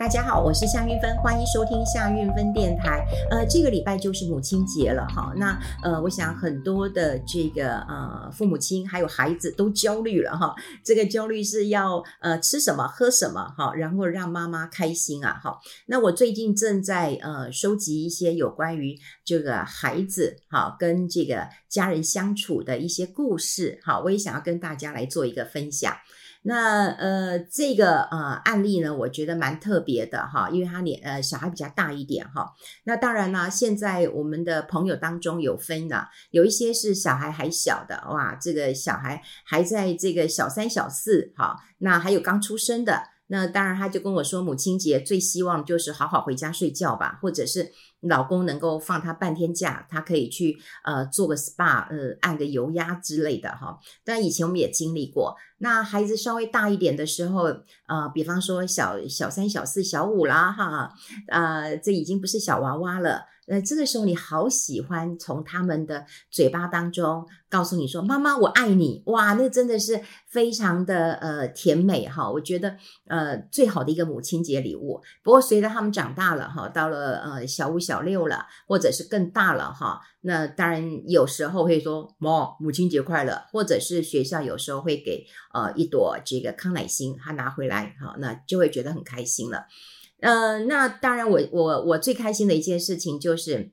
大家好，我是夏韵芬，欢迎收听夏韵芬电台。呃，这个礼拜就是母亲节了哈，那呃，我想很多的这个呃父母亲还有孩子都焦虑了哈。这个焦虑是要呃吃什么喝什么哈，然后让妈妈开心啊哈。那我最近正在呃收集一些有关于这个孩子哈跟这个家人相处的一些故事哈，我也想要跟大家来做一个分享。那呃，这个呃案例呢，我觉得蛮特别的哈，因为他年呃小孩比较大一点哈。那当然啦，现在我们的朋友当中有分的，有一些是小孩还小的哇，这个小孩还在这个小三小四哈，那还有刚出生的。那当然，他就跟我说，母亲节最希望就是好好回家睡觉吧，或者是老公能够放他半天假，他可以去呃做个 SPA，呃按个油压之类的哈。但以前我们也经历过，那孩子稍微大一点的时候，呃，比方说小小三、小四、小五啦哈，呃，这已经不是小娃娃了。那，这个时候你好喜欢从他们的嘴巴当中告诉你说：“妈妈，我爱你。”哇，那真的是非常的呃甜美哈。我觉得呃最好的一个母亲节礼物。不过随着他们长大了哈，到了呃小五、小六了，或者是更大了哈，那当然有时候会说：“妈，母亲节快乐。”或者是学校有时候会给呃一朵这个康乃馨，他拿回来哈，那就会觉得很开心了。呃，那当然我，我我我最开心的一件事情就是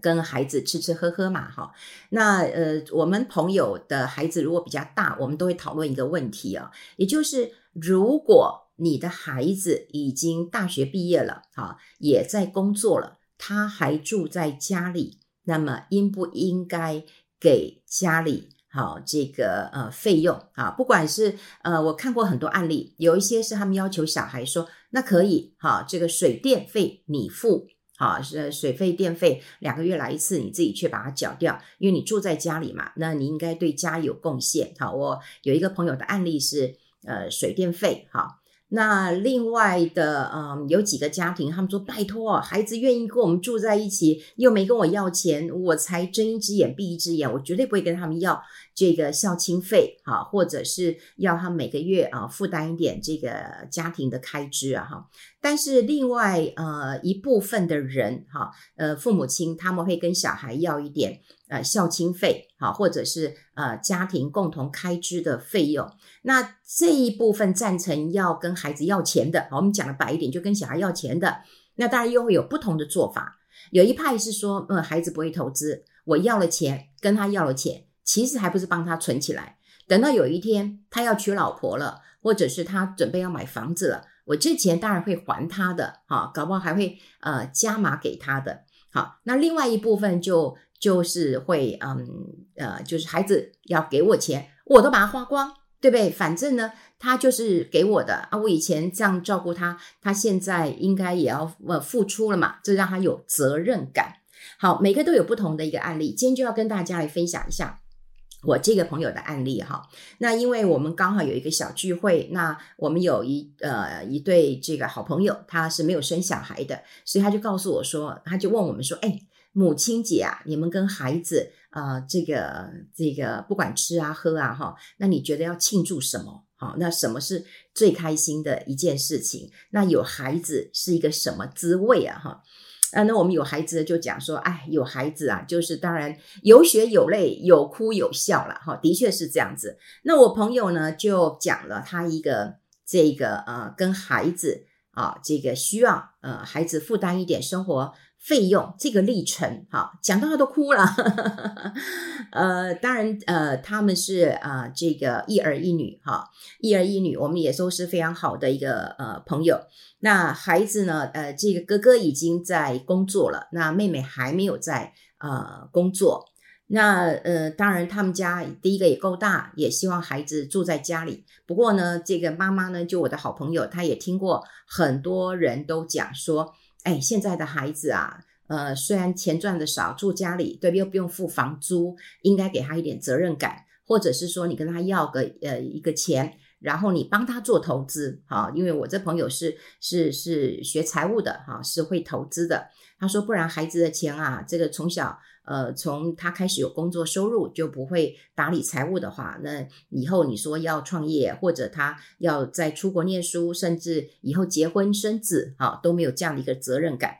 跟孩子吃吃喝喝嘛，哈。那呃，我们朋友的孩子如果比较大，我们都会讨论一个问题啊，也就是如果你的孩子已经大学毕业了，哈，也在工作了，他还住在家里，那么应不应该给家里？好，这个呃费用啊，不管是呃，我看过很多案例，有一些是他们要求小孩说，那可以，好，这个水电费你付，好，是水费电费两个月来一次，你自己去把它缴掉，因为你住在家里嘛，那你应该对家有贡献。好，我有一个朋友的案例是，呃，水电费，好。那另外的，嗯，有几个家庭，他们说拜托，孩子愿意跟我们住在一起，又没跟我要钱，我才睁一只眼闭一只眼，我绝对不会跟他们要这个孝亲费，哈，或者是要他每个月啊负担一点这个家庭的开支啊，哈。但是另外呃一部分的人，哈，呃父母亲他们会跟小孩要一点呃孝亲费，好，或者是呃家庭共同开支的费用。那这一部分赞成要跟孩子要钱的，好我们讲的白一点，就跟小孩要钱的。那当然又会有不同的做法。有一派是说，嗯，孩子不会投资，我要了钱，跟他要了钱，其实还不是帮他存起来。等到有一天他要娶老婆了，或者是他准备要买房子了，我这钱当然会还他的，哈，搞不好还会呃加码给他的。好，那另外一部分就就是会，嗯呃，就是孩子要给我钱，我都把它花光。对不对？反正呢，他就是给我的啊。我以前这样照顾他，他现在应该也要呃付出了嘛，这让他有责任感。好，每个都有不同的一个案例，今天就要跟大家来分享一下我这个朋友的案例哈。那因为我们刚好有一个小聚会，那我们有一呃一对这个好朋友，他是没有生小孩的，所以他就告诉我说，他就问我们说，哎。母亲节啊，你们跟孩子啊、呃，这个这个不管吃啊喝啊哈，那你觉得要庆祝什么？好，那什么是最开心的一件事情？那有孩子是一个什么滋味啊？哈，啊，那我们有孩子就讲说，哎，有孩子啊，就是当然有血有泪，有哭有笑了哈，的确是这样子。那我朋友呢就讲了他一个这个呃，跟孩子啊，这个需要呃孩子负担一点生活。费用这个历程，哈，讲到他都哭了。呃，当然，呃，他们是啊、呃，这个一儿一女，哈，一儿一女，我们也都是非常好的一个呃朋友。那孩子呢，呃，这个哥哥已经在工作了，那妹妹还没有在呃工作。那呃，当然，他们家第一个也够大，也希望孩子住在家里。不过呢，这个妈妈呢，就我的好朋友，她也听过很多人都讲说。哎，现在的孩子啊，呃，虽然钱赚的少，住家里，对，又不用付房租，应该给他一点责任感，或者是说，你跟他要个呃一个钱，然后你帮他做投资，哈，因为我这朋友是是是学财务的，哈，是会投资的。他说，不然孩子的钱啊，这个从小，呃，从他开始有工作收入就不会打理财务的话，那以后你说要创业，或者他要再出国念书，甚至以后结婚生子，哈，都没有这样的一个责任感。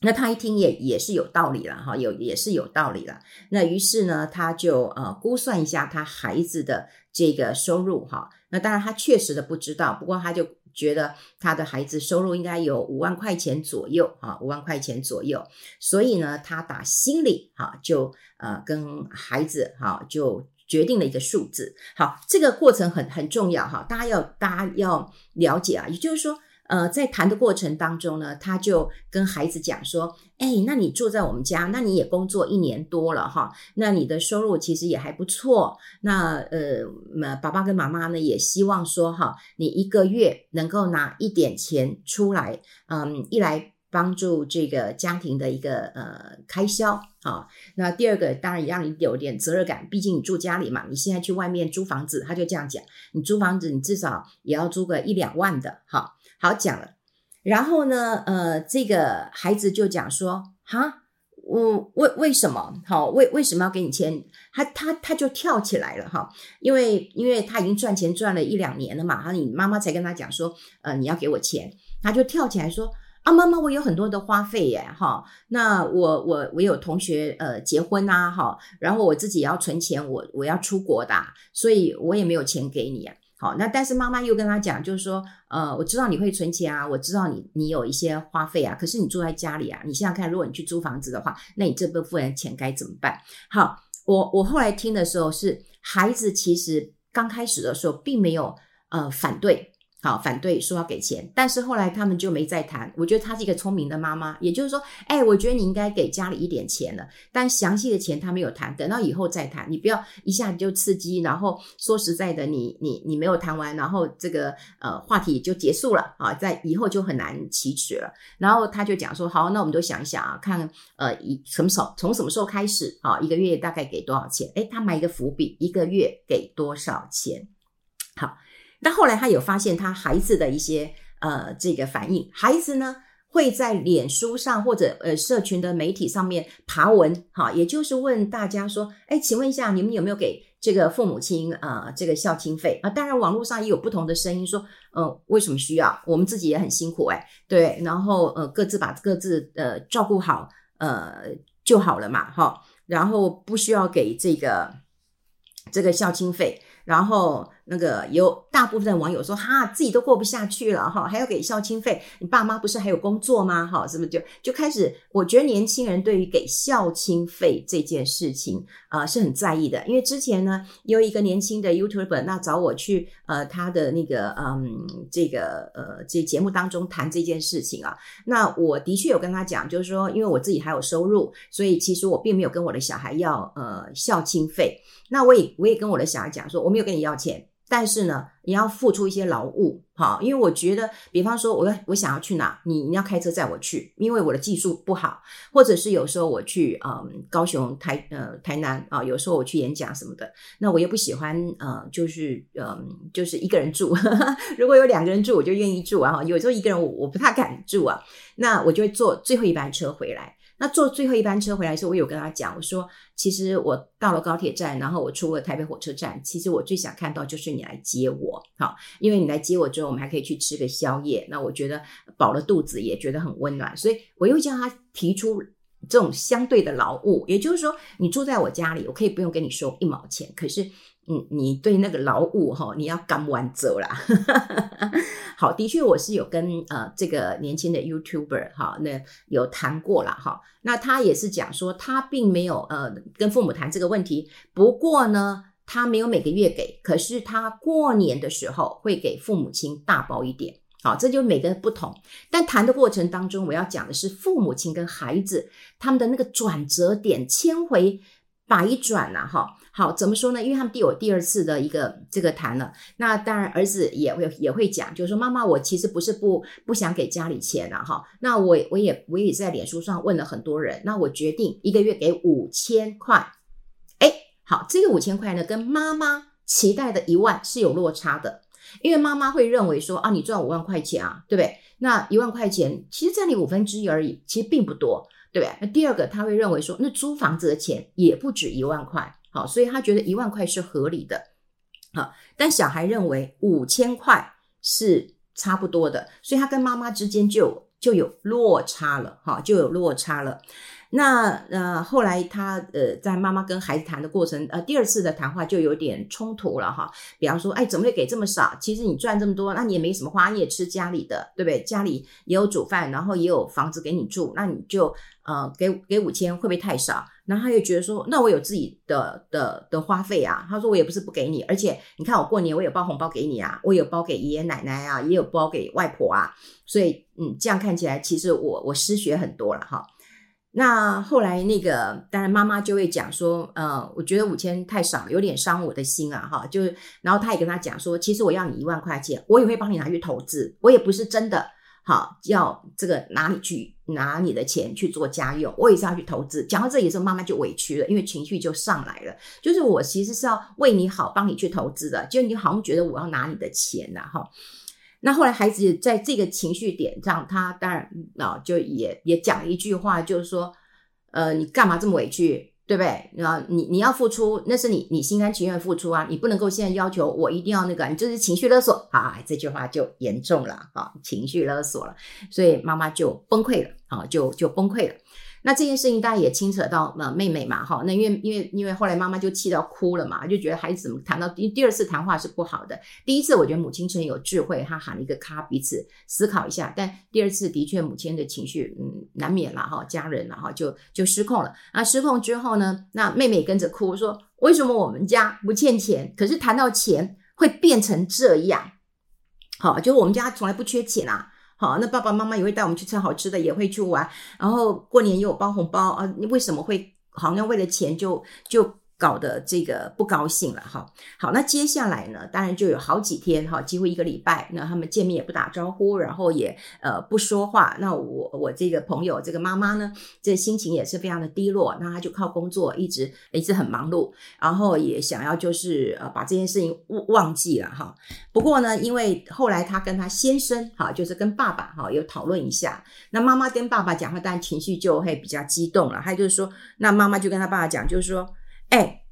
那他一听也也是有道理了哈，有也是有道理了。那于是呢，他就呃估算一下他孩子的这个收入哈。那当然他确实的不知道，不过他就觉得他的孩子收入应该有五万块钱左右啊，五万块钱左右。所以呢，他打心里哈就呃跟孩子哈就决定了一个数字。好，这个过程很很重要哈，大家要大家要了解啊，也就是说。呃，在谈的过程当中呢，他就跟孩子讲说：“哎，那你住在我们家，那你也工作一年多了哈，那你的收入其实也还不错。那呃，爸爸跟妈妈呢也希望说哈，你一个月能够拿一点钱出来，嗯，一来帮助这个家庭的一个呃开销啊。那第二个当然也让你有点责任感，毕竟你住家里嘛，你现在去外面租房子，他就这样讲，你租房子你至少也要租个一两万的哈。”好讲了，然后呢，呃，这个孩子就讲说，哈，我为为什么？好，为为什么要给你钱？他他他就跳起来了哈，因为因为他已经赚钱赚了一两年了嘛，哈，你妈妈才跟他讲说，呃，你要给我钱，他就跳起来说，啊，妈妈，我有很多的花费耶，哈，那我我我有同学呃结婚呐，哈，然后我自己也要存钱，我我要出国的，所以我也没有钱给你啊。好，那但是妈妈又跟他讲，就是说，呃，我知道你会存钱啊，我知道你你有一些花费啊，可是你住在家里啊，你想想看，如果你去租房子的话，那你这部分钱该怎么办？好，我我后来听的时候是，孩子其实刚开始的时候并没有呃反对。好，反对说要给钱，但是后来他们就没再谈。我觉得她是一个聪明的妈妈，也就是说，哎，我觉得你应该给家里一点钱了，但详细的钱他没有谈，等到以后再谈。你不要一下子就刺激，然后说实在的，你你你没有谈完，然后这个呃话题也就结束了啊，在以后就很难启齿了。然后他就讲说，好，那我们就想一想啊，看呃以什么时候从什么时候开始啊，一个月大概给多少钱？哎，他埋一个伏笔，一个月给多少钱？好。但后来他有发现他孩子的一些呃这个反应，孩子呢会在脸书上或者呃社群的媒体上面爬文，哈，也就是问大家说，哎，请问一下你们有没有给这个父母亲啊、呃、这个孝亲费啊？当然网络上也有不同的声音说，嗯、呃，为什么需要？我们自己也很辛苦哎，对，然后呃各自把各自呃照顾好呃就好了嘛，哈，然后不需要给这个这个孝亲费，然后。那个有大部分的网友说哈，自己都过不下去了哈，还要给孝亲费，你爸妈不是还有工作吗？哈，是不是就就开始？我觉得年轻人对于给孝亲费这件事情啊、是很在意的，因为之前呢有一个年轻的 YouTuber 那找我去呃他的那个嗯这个呃这节目当中谈这件事情啊，那我的确有跟他讲，就是说因为我自己还有收入，所以其实我并没有跟我的小孩要呃孝亲费，那我也我也跟我的小孩讲说我没有跟你要钱。但是呢，你要付出一些劳务，哈，因为我觉得，比方说我，我我想要去哪，你你要开车载我去，因为我的技术不好，或者是有时候我去，嗯，高雄、台，呃，台南啊，有时候我去演讲什么的，那我又不喜欢，呃，就是，嗯，就是一个人住，呵呵，如果有两个人住，我就愿意住啊，有时候一个人我我不太敢住啊，那我就会坐最后一班车回来。那坐最后一班车回来的时候，我有跟他讲，我说，其实我到了高铁站，然后我出了台北火车站，其实我最想看到就是你来接我，好，因为你来接我之后，我们还可以去吃个宵夜，那我觉得饱了肚子也觉得很温暖，所以我又叫他提出这种相对的劳务，也就是说，你住在我家里，我可以不用跟你收一毛钱，可是。嗯，你对那个劳务哈，你要干完走啦。好，的确我是有跟呃这个年轻的 YouTuber 哈，那有谈过了哈。那他也是讲说，他并没有呃跟父母谈这个问题。不过呢，他没有每个月给，可是他过年的时候会给父母亲大包一点。好，这就每个不同。但谈的过程当中，我要讲的是父母亲跟孩子他们的那个转折点，迁回百转呐，哈。好，怎么说呢？因为他们第有第二次的一个这个谈了，那当然儿子也会也会讲，就是说妈妈，我其实不是不不想给家里钱啊，哈，那我我也我也在脸书上问了很多人，那我决定一个月给五千块，哎，好，这个五千块呢跟妈妈期待的一万是有落差的，因为妈妈会认为说啊，你赚五万块钱啊，对不对？那一万块钱其实占你五分之一而已，其实并不多，对？那第二个，他会认为说，那租房子的钱也不止一万块，好，所以他觉得一万块是合理的，好，但小孩认为五千块是差不多的，所以他跟妈妈之间就就有落差了，哈，就有落差了。那呃，后来他呃，在妈妈跟孩子谈的过程，呃，第二次的谈话就有点冲突了哈。比方说，哎，怎么会给这么少？其实你赚这么多，那你也没什么花，你也吃家里的，对不对？家里也有煮饭，然后也有房子给你住，那你就呃，给给五千会不会太少？然后他又觉得说，那我有自己的的的花费啊。他说我也不是不给你，而且你看我过年我有包红包给你啊，我有包给爷爷奶奶啊，也有包给外婆啊。所以嗯，这样看起来，其实我我失学很多了哈。那后来那个，当然妈妈就会讲说，呃，我觉得五千太少，有点伤我的心啊，哈，就是，然后他也跟他讲说，其实我要你一万块钱，我也会帮你拿去投资，我也不是真的，好要这个拿你去拿你的钱去做家用，我也是要去投资。讲到这里的时候，妈妈就委屈了，因为情绪就上来了，就是我其实是要为你好，帮你去投资的，就你好像觉得我要拿你的钱呐，哈。那后来孩子在这个情绪点上，他当然啊，就也也讲一句话，就是说，呃，你干嘛这么委屈，对不对？啊，你你要付出，那是你你心甘情愿付出啊，你不能够现在要求我一定要那个，你就是情绪勒索啊，这句话就严重了啊，情绪勒索了，所以妈妈就崩溃了啊，就就崩溃了。那这件事情大家也牵扯到呃妹妹嘛，哈，那因为因为因为后来妈妈就气到哭了嘛，就觉得孩子怎么谈到第第二次谈话是不好的，第一次我觉得母亲很有智慧，她喊了一个卡，彼此思考一下，但第二次的确母亲的情绪嗯难免了哈，家人了哈就就失控了，那失控之后呢，那妹妹跟着哭说，为什么我们家不欠钱，可是谈到钱会变成这样，好，就我们家从来不缺钱啊。好，那爸爸妈妈也会带我们去吃好吃的，也会去玩，然后过年也有包红包啊。你为什么会好像为了钱就就？搞得这个不高兴了哈，好，那接下来呢，当然就有好几天哈，几乎一个礼拜，那他们见面也不打招呼，然后也呃不说话。那我我这个朋友这个妈妈呢，这心情也是非常的低落，那她就靠工作一直一直很忙碌，然后也想要就是呃把这件事情忘忘记了哈。不过呢，因为后来她跟她先生哈，就是跟爸爸哈有讨论一下，那妈妈跟爸爸讲话，当然情绪就会比较激动了。还有就是说，那妈妈就跟她爸爸讲，就是说。哎，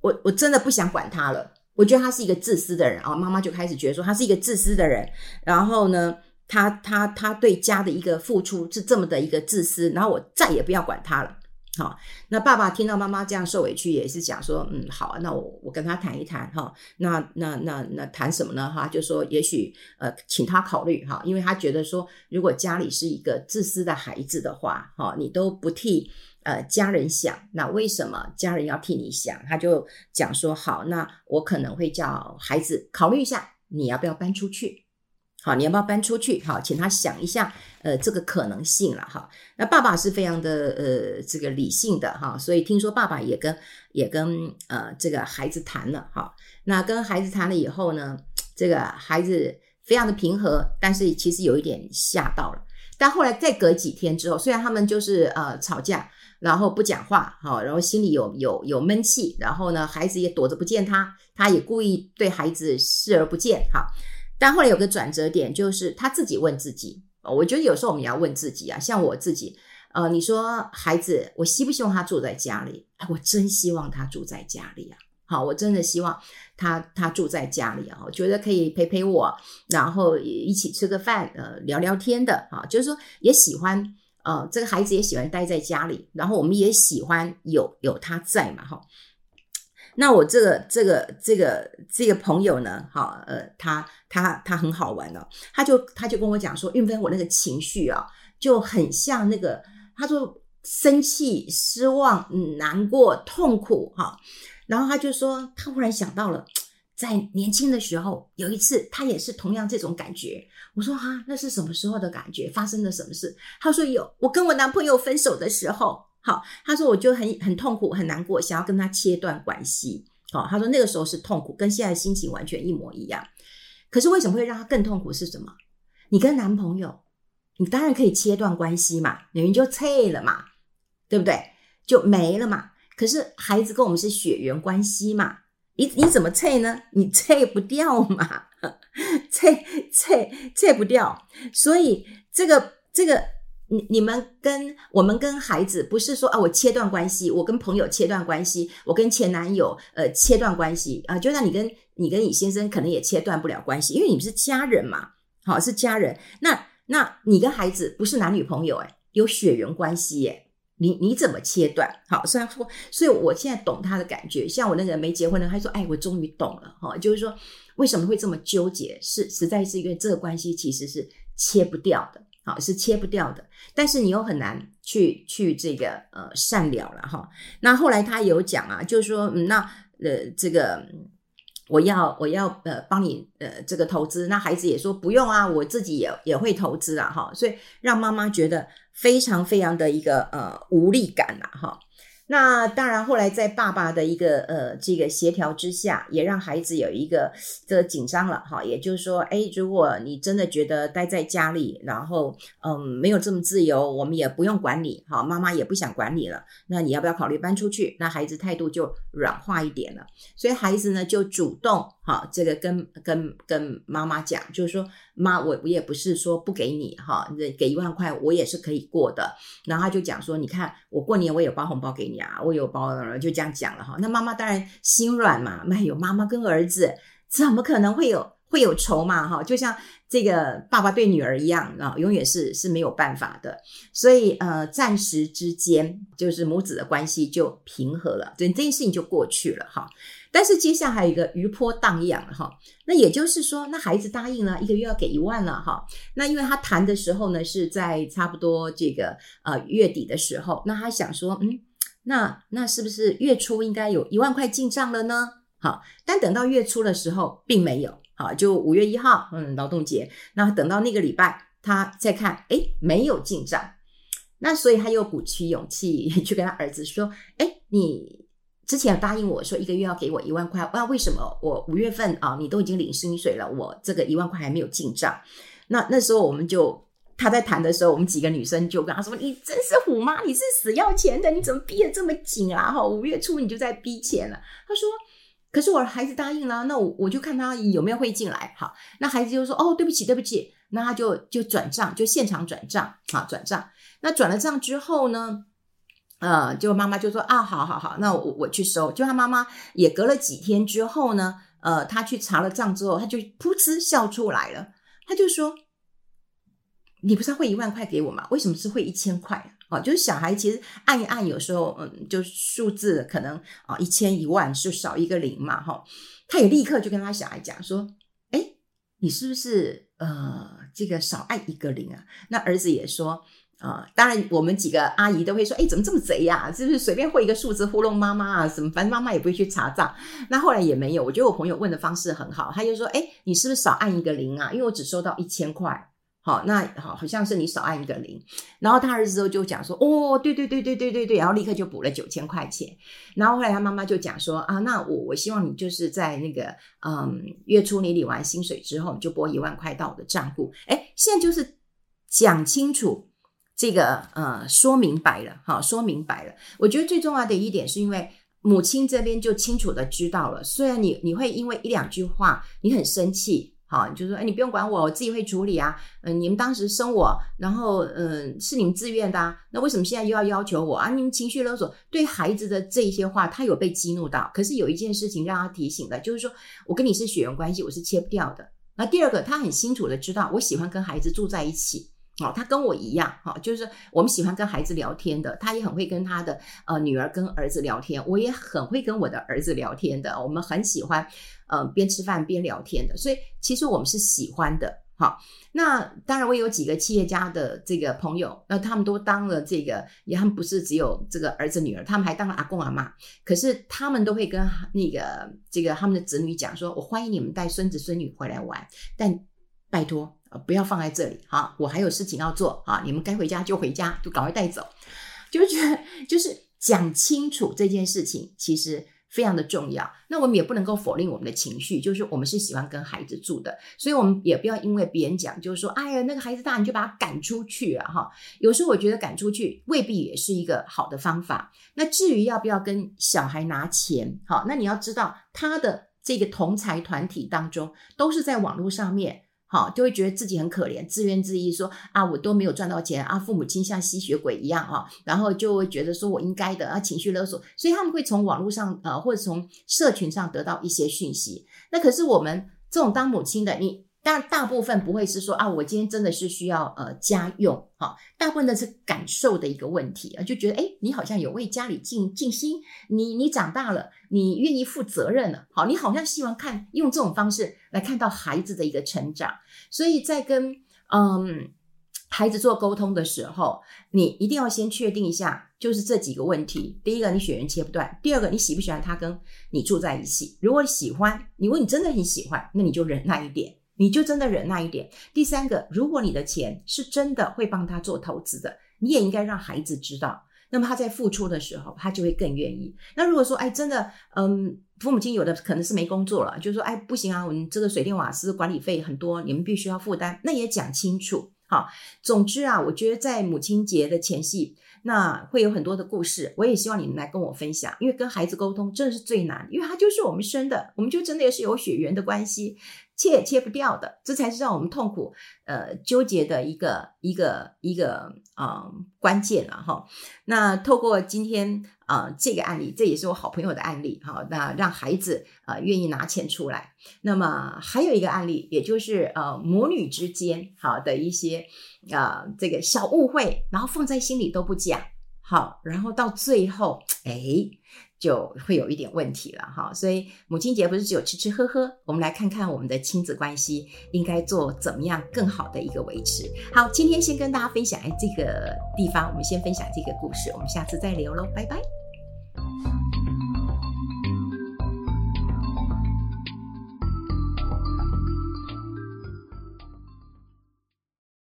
我我真的不想管他了。我觉得他是一个自私的人啊。妈妈就开始觉得说他是一个自私的人。然后呢，他他他对家的一个付出是这么的一个自私。然后我再也不要管他了。好，那爸爸听到妈妈这样受委屈，也是讲说，嗯，好，那我我跟他谈一谈哈。那那那那谈什么呢？哈，就说也许呃，请他考虑哈，因为他觉得说，如果家里是一个自私的孩子的话，哈，你都不替。呃，家人想，那为什么家人要替你想？他就讲说，好，那我可能会叫孩子考虑一下，你要不要搬出去？好，你要不要搬出去？好，请他想一下，呃，这个可能性了哈。那爸爸是非常的呃这个理性的哈，所以听说爸爸也跟也跟呃这个孩子谈了哈。那跟孩子谈了以后呢，这个孩子非常的平和，但是其实有一点吓到了。但后来再隔几天之后，虽然他们就是呃吵架。然后不讲话，好，然后心里有有有闷气，然后呢，孩子也躲着不见他，他也故意对孩子视而不见，哈。但后来有个转折点，就是他自己问自己，我觉得有时候我们也要问自己啊，像我自己，呃，你说孩子，我希不希望他住在家里？哎，我真希望他住在家里啊，好，我真的希望他他住在家里啊，我觉得可以陪陪我，然后一起吃个饭，呃，聊聊天的，哈，就是说也喜欢。呃，这个孩子也喜欢待在家里，然后我们也喜欢有有他在嘛，哈。那我这个这个这个这个朋友呢，哈，呃，他他他很好玩哦，他就他就跟我讲说，韵芬，我那个情绪啊，就很像那个，他说生气、失望、难过、痛苦，哈。然后他就说，他忽然想到了。在年轻的时候，有一次他也是同样这种感觉。我说、啊，那是什么时候的感觉？发生了什么事？他说有，我跟我男朋友分手的时候，好，他说我就很很痛苦，很难过，想要跟他切断关系。好，他说那个时候是痛苦，跟现在心情完全一模一样。可是为什么会让他更痛苦？是什么？你跟男朋友，你当然可以切断关系嘛，你们就拆了嘛，对不对？就没了嘛。可是孩子跟我们是血缘关系嘛。你你怎么拆呢？你拆不掉嘛，拆拆拆不掉。所以这个这个，你你们跟我们跟孩子不是说啊，我切断关系，我跟朋友切断关系，我跟前男友呃切断关系啊，就像你跟你跟你先生可能也切断不了关系，因为你们是家人嘛，好是家人。那那你跟孩子不是男女朋友诶，有血缘关系诶。你你怎么切断？好，虽然说，所以我现在懂他的感觉。像我那个没结婚的，他说：“哎，我终于懂了。”哈，就是说为什么会这么纠结？是实在是因为这个关系其实是切不掉的，好，是切不掉的。但是你又很难去去这个呃善了了哈。那后来他有讲啊，就是说，嗯，那呃这个。我要我要呃帮你呃这个投资，那孩子也说不用啊，我自己也也会投资啊哈，所以让妈妈觉得非常非常的一个呃无力感呐哈。那当然，后来在爸爸的一个呃这个协调之下，也让孩子有一个这紧张了哈。也就是说，哎，如果你真的觉得待在家里，然后嗯没有这么自由，我们也不用管你哈，妈妈也不想管你了。那你要不要考虑搬出去？那孩子态度就软化一点了。所以孩子呢就主动哈，这个跟跟跟妈妈讲，就是说妈，我我也不是说不给你哈，给一万块我也是可以过的。然后他就讲说，你看我过年我也包红包给你啊。啊，我有包容了，就这样讲了哈。那妈妈当然心软嘛，没有妈妈跟儿子怎么可能会有会有仇嘛哈？就像这个爸爸对女儿一样啊，永远是是没有办法的。所以呃，暂时之间就是母子的关系就平和了，这这件事情就过去了哈。但是接下来还有一个余波荡漾哈，那也就是说，那孩子答应了一个月要给一万了哈。那因为他谈的时候呢，是在差不多这个呃月底的时候，那他想说嗯。那那是不是月初应该有一万块进账了呢？好，但等到月初的时候并没有，好，就五月一号，嗯，劳动节，那等到那个礼拜他再看，诶，没有进账，那所以他又鼓起勇气 去跟他儿子说，诶，你之前答应我说一个月要给我一万块，那为什么我五月份啊，你都已经领薪水了，我这个一万块还没有进账？那那时候我们就。他在谈的时候，我们几个女生就跟他说：“你真是虎妈，你是死要钱的，你怎么逼得这么紧啊？哈，五月初你就在逼钱了。”他说：“可是我孩子答应了，那我我就看他有没有会进来。好，那孩子就说：‘哦，对不起，对不起。’那他就就转账，就现场转账啊，转账。那转了账之后呢，呃，就妈妈就说：‘啊，好好好，那我我去收。’就他妈妈也隔了几天之后呢，呃，他去查了账之后，他就噗嗤笑出来了，他就说。你不是要汇一万块给我吗？为什么是汇一千块啊？哦，就是小孩其实按一按，有时候嗯，就数字可能啊一千一万就少一个零嘛，哈、他也立刻就跟他小孩讲说：“哎，你是不是呃这个少按一个零啊？”那儿子也说：“啊、当然我们几个阿姨都会说：‘哎，怎么这么贼呀、是不是随便汇一个数字糊弄妈妈啊？什么反正妈妈也不会去查账。’那后来也没有。我觉得我朋友问的方式很好，他就说：‘哎，你是不是少按一个零啊？因为我只收到一千块。’好，那好，好像是你少按一个零，然后他儿子就讲说，哦，对对对对对对对，然后立刻就补了九千块钱，然后后来他妈妈就讲说，啊，那我我希望你就是在那个，嗯，月初你领完薪水之后，你就拨一万块到我的账户，哎，现在就是讲清楚这个，呃，说明白了，好，说明白了。我觉得最重要的一点是因为母亲这边就清楚的知道了，虽然你你会因为一两句话你很生气。好，就说，哎，你不用管我，我自己会处理啊。嗯，你们当时生我，然后，嗯，是你们自愿的啊。那为什么现在又要要求我啊？你们情绪勒索，对孩子的这些话，他有被激怒到。可是有一件事情让他提醒的，就是说我跟你是血缘关系，我是切不掉的。那第二个，他很清楚的知道，我喜欢跟孩子住在一起。哦，他跟我一样，哈，就是我们喜欢跟孩子聊天的，他也很会跟他的呃女儿跟儿子聊天，我也很会跟我的儿子聊天的，我们很喜欢呃边吃饭边聊天的，所以其实我们是喜欢的，哈。那当然，我有几个企业家的这个朋友，那他们都当了这个，也他们不是只有这个儿子女儿，他们还当了阿公阿妈，可是他们都会跟那个这个他们的子女讲说，我欢迎你们带孙子孙女回来玩，但拜托。不要放在这里哈，我还有事情要做啊！你们该回家就回家，就赶快带走。就觉得就是讲清楚这件事情，其实非常的重要。那我们也不能够否定我们的情绪，就是我们是喜欢跟孩子住的，所以我们也不要因为别人讲，就是说，哎呀，那个孩子大，你就把他赶出去啊，哈。有时候我觉得赶出去未必也是一个好的方法。那至于要不要跟小孩拿钱，好，那你要知道他的这个同财团体当中，都是在网络上面。好，就会觉得自己很可怜，自怨自艾，说啊，我都没有赚到钱啊，父母亲像吸血鬼一样啊，然后就会觉得说我应该的啊，情绪勒索，所以他们会从网络上呃，或者从社群上得到一些讯息。那可是我们这种当母亲的，你。但大部分不会是说啊，我今天真的是需要呃家用哈，大部分的是感受的一个问题啊，就觉得诶，你好像有为家里尽尽心，你你长大了，你愿意负责任了，好，你好像希望看用这种方式来看到孩子的一个成长，所以在跟嗯孩子做沟通的时候，你一定要先确定一下，就是这几个问题：第一个，你血缘切不断；第二个，你喜不喜欢他跟你住在一起？如果喜欢，你问你真的很喜欢，那你就忍耐一点。你就真的忍耐一点。第三个，如果你的钱是真的会帮他做投资的，你也应该让孩子知道。那么他在付出的时候，他就会更愿意。那如果说，哎，真的，嗯，父母亲有的可能是没工作了，就说，哎，不行啊，我们这个水电瓦斯管理费很多，你们必须要负担，那也讲清楚。好，总之啊，我觉得在母亲节的前夕，那会有很多的故事，我也希望你们来跟我分享，因为跟孩子沟通真的是最难，因为他就是我们生的，我们就真的也是有血缘的关系。切也切不掉的，这才是让我们痛苦、呃纠结的一个一个一个啊、关键了哈。那透过今天啊、这个案例，这也是我好朋友的案例哈。那让孩子啊、愿意拿钱出来。那么还有一个案例，也就是呃母女之间好的一些啊、呃、这个小误会，然后放在心里都不讲，好，然后到最后哎。就会有一点问题了哈，所以母亲节不是只有吃吃喝喝，我们来看看我们的亲子关系应该做怎么样更好的一个维持。好，今天先跟大家分享哎这个地方，我们先分享这个故事，我们下次再聊喽，拜拜。